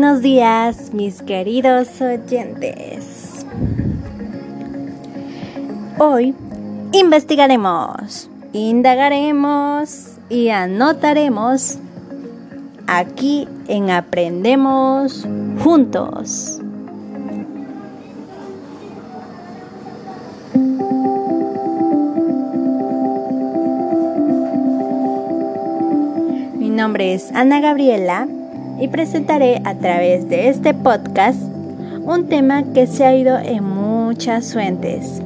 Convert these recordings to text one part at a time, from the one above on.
buenos días, mis queridos oyentes. Hoy investigaremos, indagaremos y anotaremos aquí en Aprendemos Juntos. Mi nombre es Ana Gabriela y presentaré a través de este podcast un tema que se ha ido en muchas fuentes.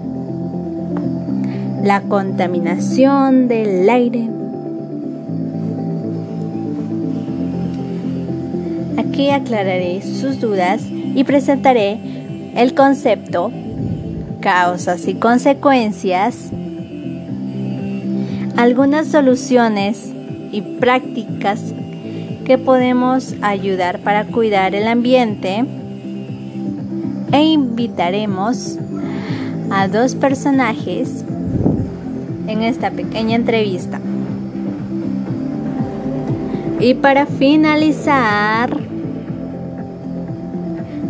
La contaminación del aire. Aquí aclararé sus dudas y presentaré el concepto, causas y consecuencias, algunas soluciones y prácticas que podemos ayudar para cuidar el ambiente e invitaremos a dos personajes en esta pequeña entrevista. Y para finalizar,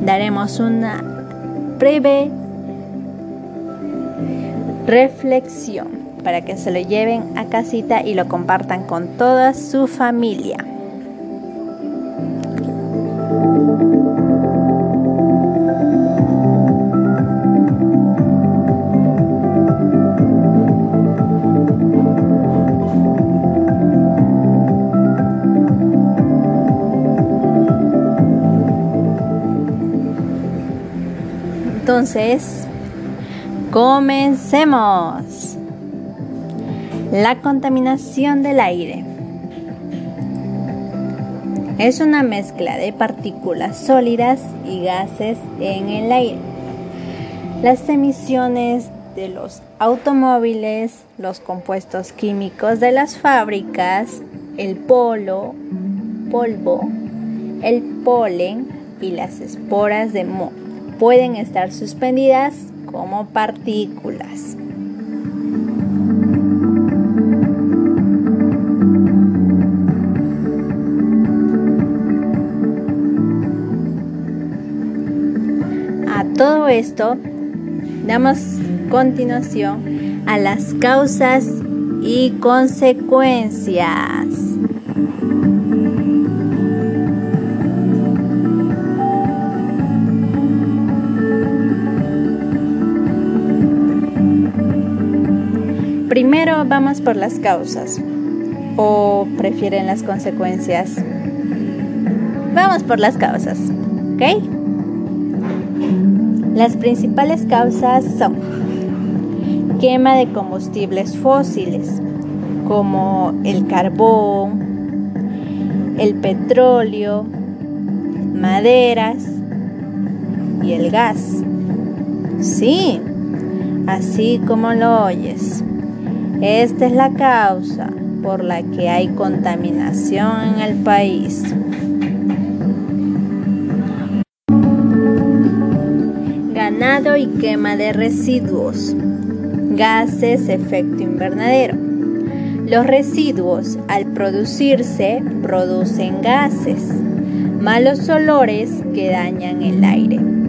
daremos una breve reflexión para que se lo lleven a casita y lo compartan con toda su familia. Entonces, comencemos. La contaminación del aire. Es una mezcla de partículas sólidas y gases en el aire. Las emisiones de los automóviles, los compuestos químicos de las fábricas, el polo, polvo, el polen y las esporas de moho pueden estar suspendidas como partículas. A todo esto damos continuación a las causas y consecuencias. Primero vamos por las causas o prefieren las consecuencias. Vamos por las causas, ¿ok? Las principales causas son quema de combustibles fósiles como el carbón, el petróleo, maderas y el gas. Sí, así como lo oyes. Esta es la causa por la que hay contaminación en el país. Ganado y quema de residuos. Gases efecto invernadero. Los residuos al producirse producen gases, malos olores que dañan el aire.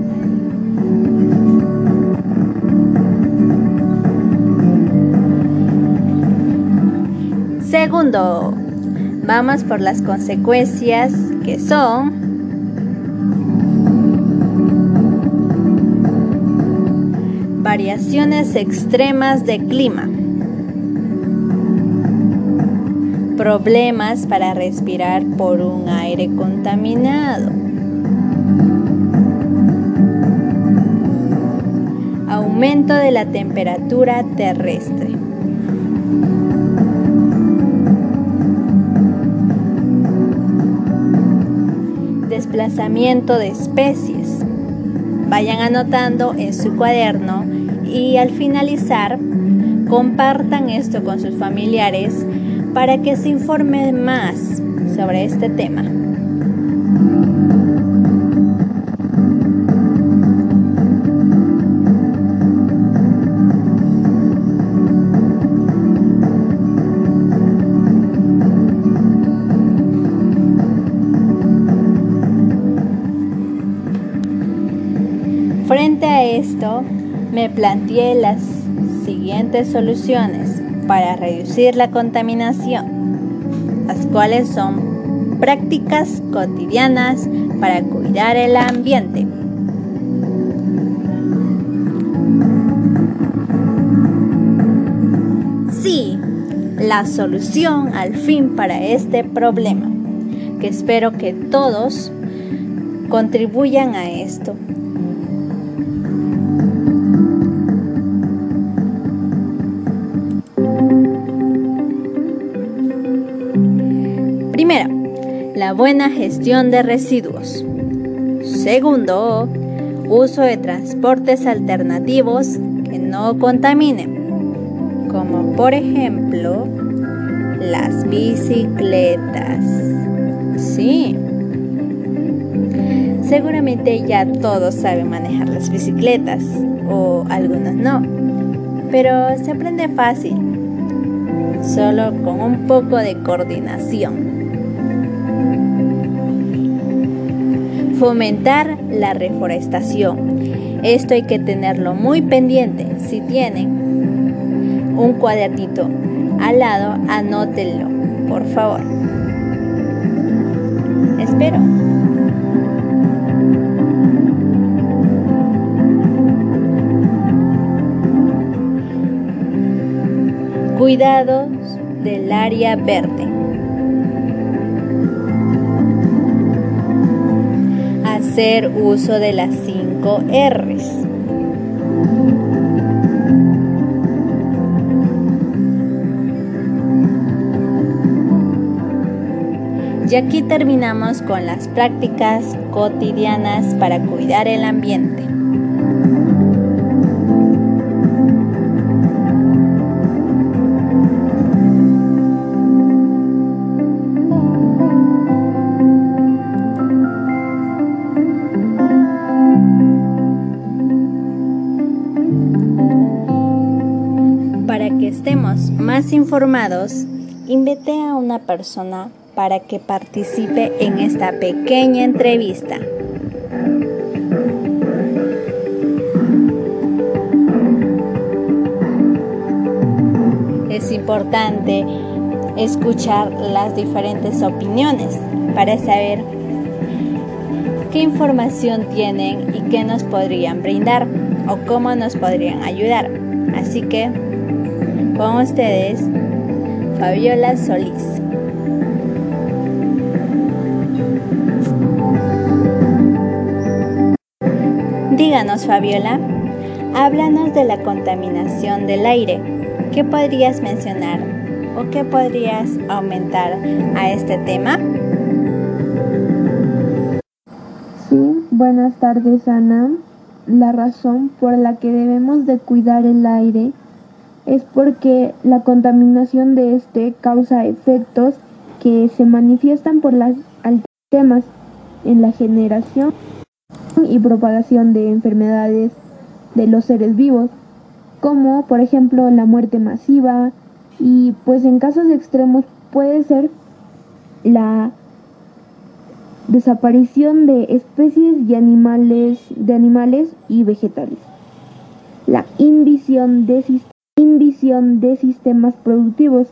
Segundo, vamos por las consecuencias que son. Variaciones extremas de clima, problemas para respirar por un aire contaminado, aumento de la temperatura terrestre. Desplazamiento de especies. Vayan anotando en su cuaderno y al finalizar compartan esto con sus familiares para que se informen más sobre este tema. Me planteé las siguientes soluciones para reducir la contaminación, las cuales son prácticas cotidianas para cuidar el ambiente. Sí, la solución al fin para este problema, que espero que todos contribuyan a esto. Buena gestión de residuos. Segundo, uso de transportes alternativos que no contaminen, como por ejemplo las bicicletas. Sí, seguramente ya todos saben manejar las bicicletas o algunos no, pero se aprende fácil, solo con un poco de coordinación. Fomentar la reforestación. Esto hay que tenerlo muy pendiente. Si tienen un cuadernito al lado, anótenlo, por favor. Espero. Cuidados del área verde. Hacer uso de las 5 R's. Y aquí terminamos con las prácticas cotidianas para cuidar el ambiente. Estemos más informados, invité a una persona para que participe en esta pequeña entrevista. Es importante escuchar las diferentes opiniones para saber qué información tienen y qué nos podrían brindar o cómo nos podrían ayudar. Así que con ustedes, Fabiola Solís. Díganos, Fabiola, háblanos de la contaminación del aire. ¿Qué podrías mencionar o qué podrías aumentar a este tema? Sí, buenas tardes, Ana. La razón por la que debemos de cuidar el aire es porque la contaminación de este causa efectos que se manifiestan por las temas en la generación y propagación de enfermedades de los seres vivos, como por ejemplo la muerte masiva y pues en casos extremos puede ser la desaparición de especies de animales, de animales y vegetales. La invisión de de sistemas productivos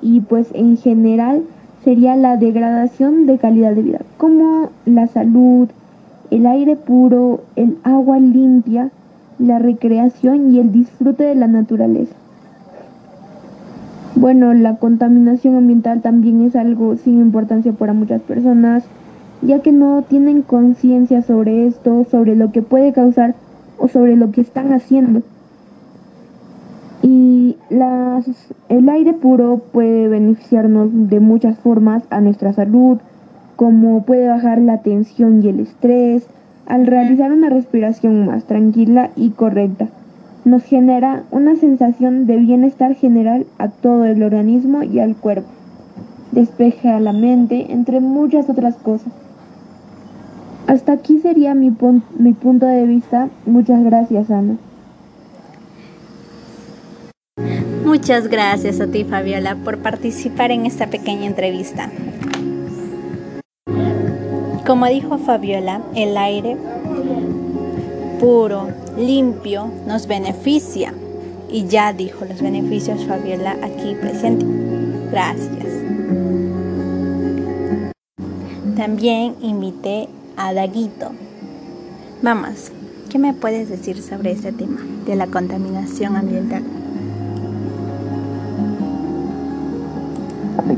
y pues en general sería la degradación de calidad de vida, como la salud, el aire puro, el agua limpia, la recreación y el disfrute de la naturaleza. Bueno, la contaminación ambiental también es algo sin importancia para muchas personas, ya que no tienen conciencia sobre esto, sobre lo que puede causar o sobre lo que están haciendo. El aire puro puede beneficiarnos de muchas formas a nuestra salud, como puede bajar la tensión y el estrés, al realizar una respiración más tranquila y correcta. Nos genera una sensación de bienestar general a todo el organismo y al cuerpo. Despeja la mente, entre muchas otras cosas. Hasta aquí sería mi punto de vista. Muchas gracias, Ana. Muchas gracias a ti, Fabiola, por participar en esta pequeña entrevista. Como dijo Fabiola, el aire puro limpio nos beneficia. Y ya dijo los beneficios Fabiola aquí presente. Gracias. También invité a Daguito. Vamos, ¿qué me puedes decir sobre este tema de la contaminación ambiental?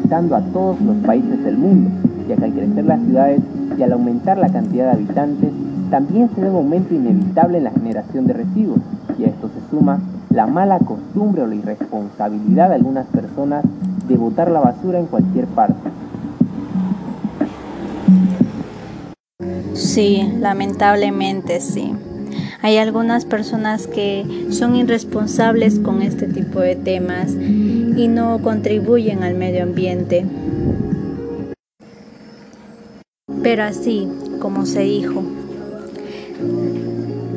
Afectando a todos los países del mundo, ya que al crecer las ciudades y al aumentar la cantidad de habitantes, también se ve un aumento inevitable en la generación de residuos, y a esto se suma la mala costumbre o la irresponsabilidad de algunas personas de botar la basura en cualquier parte. Sí, lamentablemente sí. Hay algunas personas que son irresponsables con este tipo de temas y no contribuyen al medio ambiente. Pero así, como se dijo,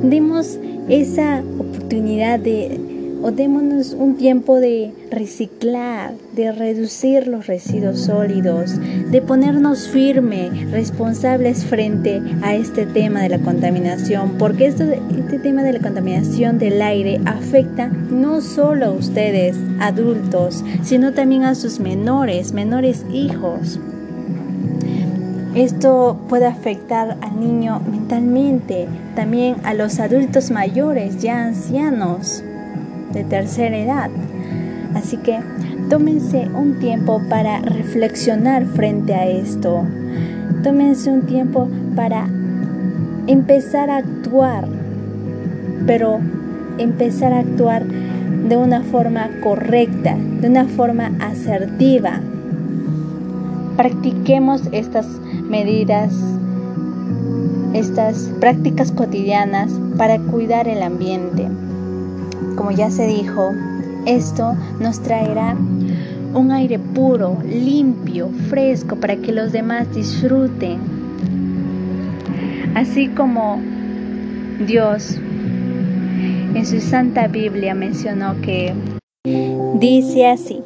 dimos esa oportunidad de démonos un tiempo de reciclar, de reducir los residuos sólidos, de ponernos firmes, responsables frente a este tema de la contaminación, porque este tema de la contaminación del aire afecta no solo a ustedes, adultos, sino también a sus menores, menores hijos. Esto puede afectar al niño mentalmente, también a los adultos mayores, ya ancianos de tercera edad. Así que tómense un tiempo para reflexionar frente a esto. Tómense un tiempo para empezar a actuar, pero empezar a actuar de una forma correcta, de una forma asertiva. Practiquemos estas medidas, estas prácticas cotidianas para cuidar el ambiente. Como ya se dijo, esto nos traerá un aire puro, limpio, fresco para que los demás disfruten. Así como Dios en su Santa Biblia mencionó que dice así,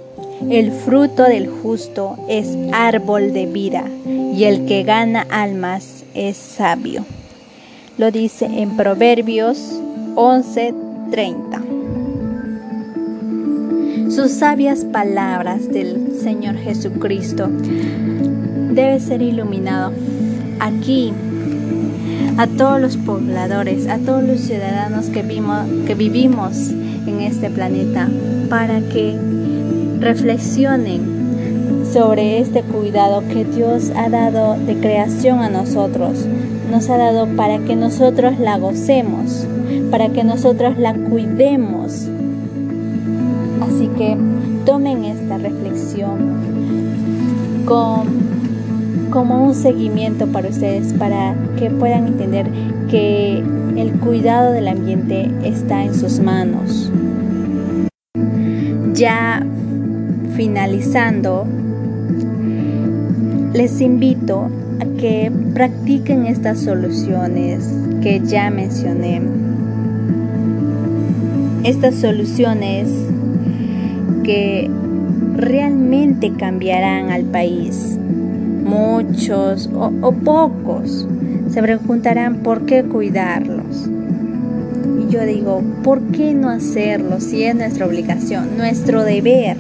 el fruto del justo es árbol de vida y el que gana almas es sabio. Lo dice en Proverbios 11:30 sus sabias palabras del Señor Jesucristo debe ser iluminado aquí a todos los pobladores, a todos los ciudadanos que, que vivimos en este planeta, para que reflexionen sobre este cuidado que Dios ha dado de creación a nosotros. Nos ha dado para que nosotros la gocemos, para que nosotros la cuidemos Así que tomen esta reflexión como un seguimiento para ustedes, para que puedan entender que el cuidado del ambiente está en sus manos. Ya finalizando, les invito a que practiquen estas soluciones que ya mencioné. Estas soluciones que realmente cambiarán al país. Muchos o, pocos se preguntarán por qué cuidarlos. Y yo digo, ¿por qué no hacerlo si es nuestra obligación, nuestro deber?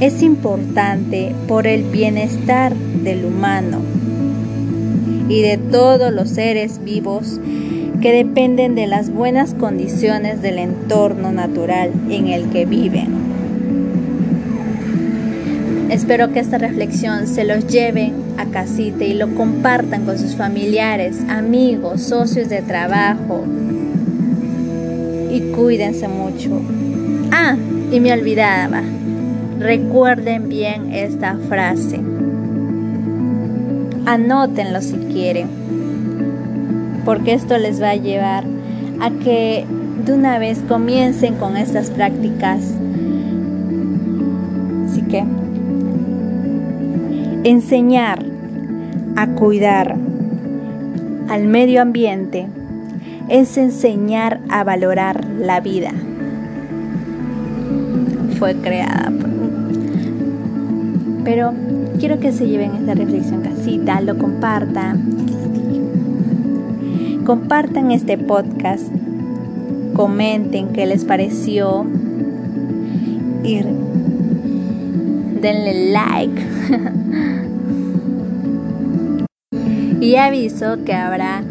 Es importante por el bienestar del humano y de todos los seres vivos que dependen de las buenas condiciones del entorno natural en el que viven. Espero que esta reflexión se los lleven a casita y lo compartan con sus familiares, amigos, socios de trabajo. Y cuídense mucho. Ah, y me olvidaba. Recuerden bien esta frase. Anótenlo si quieren porque esto les va a llevar a que de una vez comiencen con estas prácticas. Así que enseñar a cuidar al medio ambiente es enseñar a valorar la vida. Fue creada por Pero quiero que se lleven esta reflexión casita, lo compartan Compartan este podcast, comenten qué les pareció y denle like. y aviso que habrá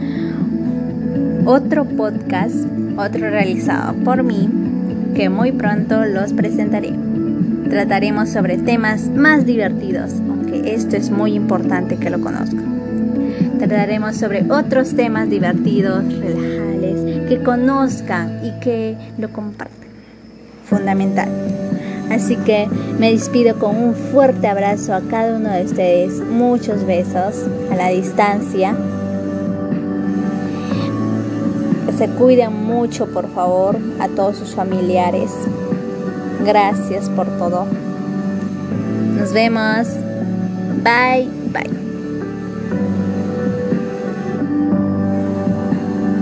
otro podcast, otro realizado por mí, que muy pronto los presentaré. Trataremos sobre temas más divertidos, aunque esto es muy importante que lo conozcan. Trataremos sobre otros temas divertidos, relajables, que conozcan y que lo compartan. Fundamental. Así que me despido con un fuerte abrazo a cada uno de ustedes, muchos besos a la distancia se cuiden mucho, por favor, a todos sus familiares. Gracias por todo. Nos vemos. Bye.